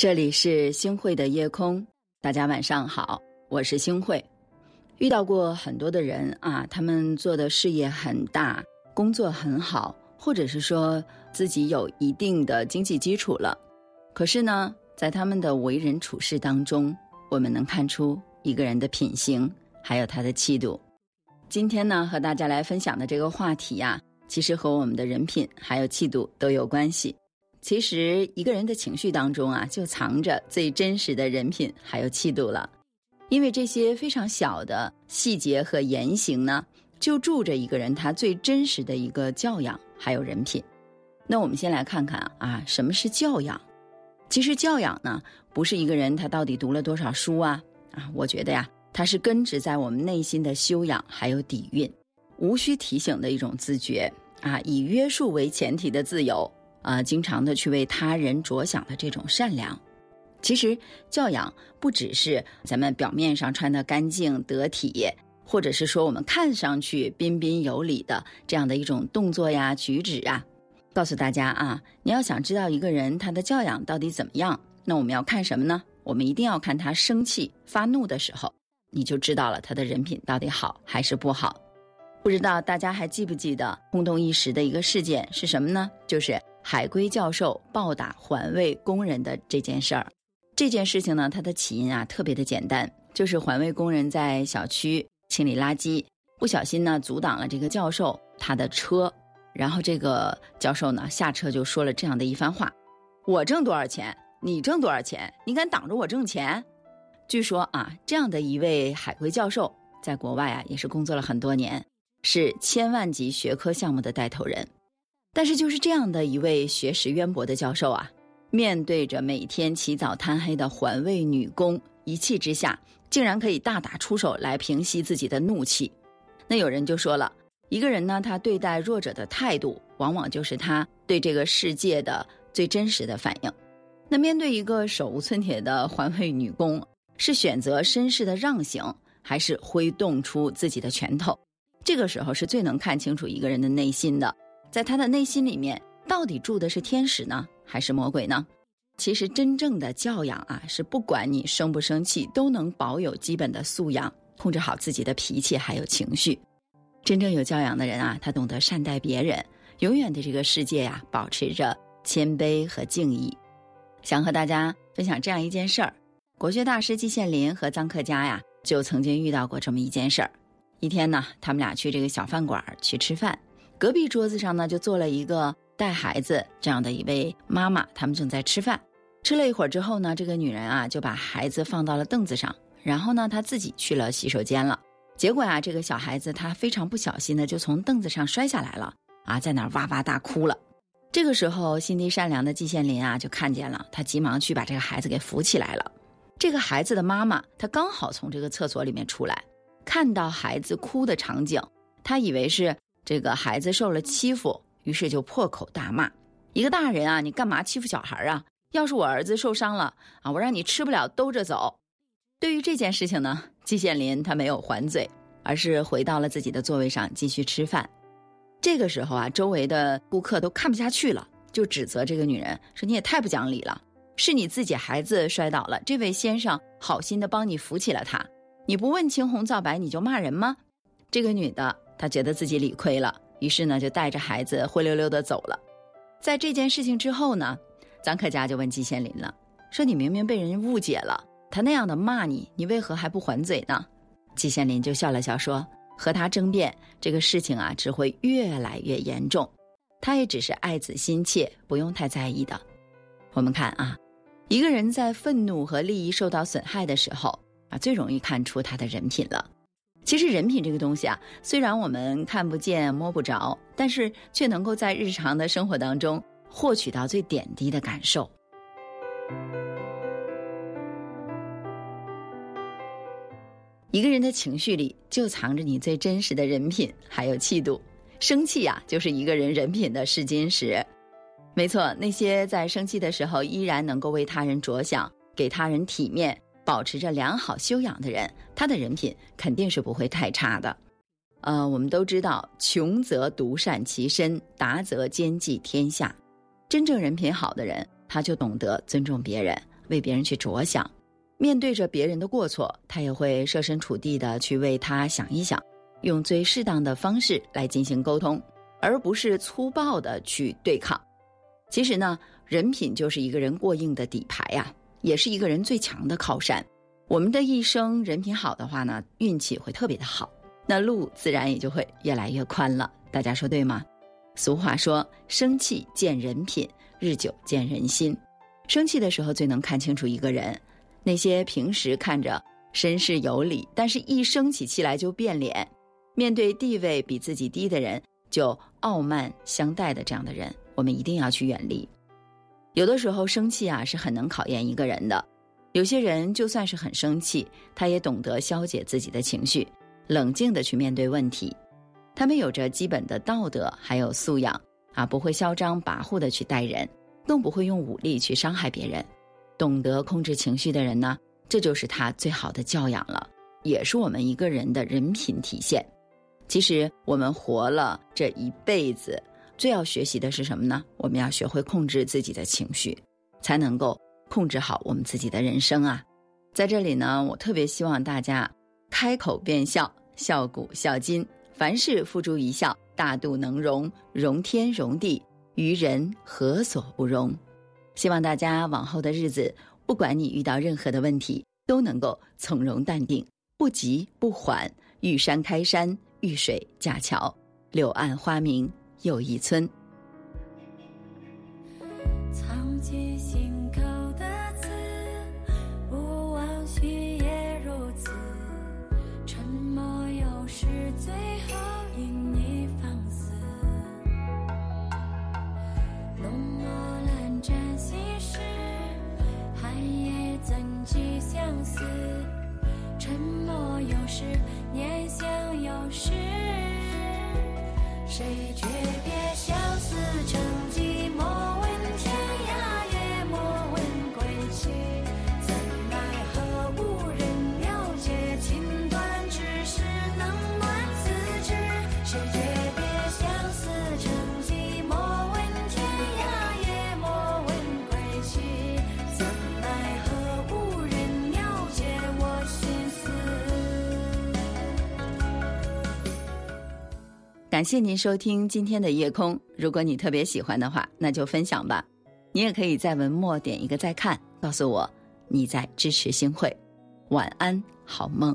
这里是星汇的夜空，大家晚上好，我是星汇。遇到过很多的人啊，他们做的事业很大，工作很好，或者是说自己有一定的经济基础了。可是呢，在他们的为人处事当中，我们能看出一个人的品行，还有他的气度。今天呢，和大家来分享的这个话题呀，其实和我们的人品还有气度都有关系。其实一个人的情绪当中啊，就藏着最真实的人品还有气度了。因为这些非常小的细节和言行呢，就住着一个人他最真实的一个教养还有人品。那我们先来看看啊，什么是教养？其实教养呢，不是一个人他到底读了多少书啊啊，我觉得呀，它是根植在我们内心的修养还有底蕴，无需提醒的一种自觉啊，以约束为前提的自由。啊，经常的去为他人着想的这种善良，其实教养不只是咱们表面上穿的干净得体，或者是说我们看上去彬彬有礼的这样的一种动作呀、举止啊。告诉大家啊，你要想知道一个人他的教养到底怎么样，那我们要看什么呢？我们一定要看他生气发怒的时候，你就知道了他的人品到底好还是不好。不知道大家还记不记得轰动一时的一个事件是什么呢？就是。海归教授暴打环卫工人的这件事儿，这件事情呢，它的起因啊特别的简单，就是环卫工人在小区清理垃圾，不小心呢阻挡了这个教授他的车，然后这个教授呢下车就说了这样的一番话：“我挣多少钱，你挣多少钱，你敢挡着我挣钱？”据说啊，这样的一位海归教授在国外啊也是工作了很多年，是千万级学科项目的带头人。但是，就是这样的一位学识渊博的教授啊，面对着每天起早贪黑的环卫女工，一气之下，竟然可以大打出手来平息自己的怒气。那有人就说了，一个人呢，他对待弱者的态度，往往就是他对这个世界的最真实的反应。那面对一个手无寸铁的环卫女工，是选择绅士的让行，还是挥动出自己的拳头？这个时候是最能看清楚一个人的内心的。在他的内心里面，到底住的是天使呢，还是魔鬼呢？其实，真正的教养啊，是不管你生不生气，都能保有基本的素养，控制好自己的脾气还有情绪。真正有教养的人啊，他懂得善待别人，永远对这个世界呀保持着谦卑和敬意。想和大家分享这样一件事儿：国学大师季羡林和臧克家呀，就曾经遇到过这么一件事儿。一天呢，他们俩去这个小饭馆去吃饭。隔壁桌子上呢，就坐了一个带孩子这样的一位妈妈，他们正在吃饭。吃了一会儿之后呢，这个女人啊就把孩子放到了凳子上，然后呢，她自己去了洗手间了。结果啊，这个小孩子他非常不小心的就从凳子上摔下来了，啊，在那儿哇哇大哭了。这个时候，心地善良的季羡林啊就看见了，他急忙去把这个孩子给扶起来了。这个孩子的妈妈，她刚好从这个厕所里面出来，看到孩子哭的场景，她以为是。这个孩子受了欺负，于是就破口大骂：“一个大人啊，你干嘛欺负小孩啊？要是我儿子受伤了啊，我让你吃不了兜着走。”对于这件事情呢，季羡林他没有还嘴，而是回到了自己的座位上继续吃饭。这个时候啊，周围的顾客都看不下去了，就指责这个女人说：“你也太不讲理了！是你自己孩子摔倒了，这位先生好心的帮你扶起了他，你不问青红皂白你就骂人吗？”这个女的。他觉得自己理亏了，于是呢就带着孩子灰溜溜的走了。在这件事情之后呢，臧克家就问季羡林了，说：“你明明被人误解了，他那样的骂你，你为何还不还嘴呢？”季羡林就笑了笑说：“和他争辩这个事情啊，只会越来越严重。他也只是爱子心切，不用太在意的。”我们看啊，一个人在愤怒和利益受到损害的时候啊，最容易看出他的人品了。其实人品这个东西啊，虽然我们看不见摸不着，但是却能够在日常的生活当中获取到最点滴的感受。一个人的情绪里就藏着你最真实的人品，还有气度。生气呀，就是一个人人品的试金石。没错，那些在生气的时候依然能够为他人着想，给他人体面。保持着良好修养的人，他的人品肯定是不会太差的。呃，我们都知道，穷则独善其身，达则兼济天下。真正人品好的人，他就懂得尊重别人为别人去着想。面对着别人的过错，他也会设身处地的去为他想一想，用最适当的方式来进行沟通，而不是粗暴的去对抗。其实呢，人品就是一个人过硬的底牌呀，也是一个人最强的靠山。我们的一生人品好的话呢，运气会特别的好，那路自然也就会越来越宽了。大家说对吗？俗话说：“生气见人品，日久见人心。”生气的时候最能看清楚一个人。那些平时看着绅士有礼，但是一生起气来就变脸，面对地位比自己低的人就傲慢相待的这样的人，我们一定要去远离。有的时候生气啊是很能考验一个人的。有些人就算是很生气，他也懂得消解自己的情绪，冷静的去面对问题。他们有着基本的道德还有素养啊，不会嚣张跋扈的去待人，更不会用武力去伤害别人。懂得控制情绪的人呢，这就是他最好的教养了，也是我们一个人的人品体现。其实我们活了这一辈子，最要学习的是什么呢？我们要学会控制自己的情绪，才能够控制好我们自己的人生啊！在这里呢，我特别希望大家开口便笑，笑古笑今，凡事付诸一笑，大度能容，容天容地，于人何所不容？希望大家往后的日子，不管你遇到任何的问题，都能够从容淡定，不急不缓。遇山开山，遇水架桥，柳暗花明有一村。藏进心口的刺不忘昔也如此沉默有时最后因你放肆。浓墨难沾心事寒夜怎寄相思？沉默有时念想有时谁知感谢您收听今天的夜空。如果你特别喜欢的话，那就分享吧。你也可以在文末点一个再看，告诉我你在支持星汇。晚安，好梦。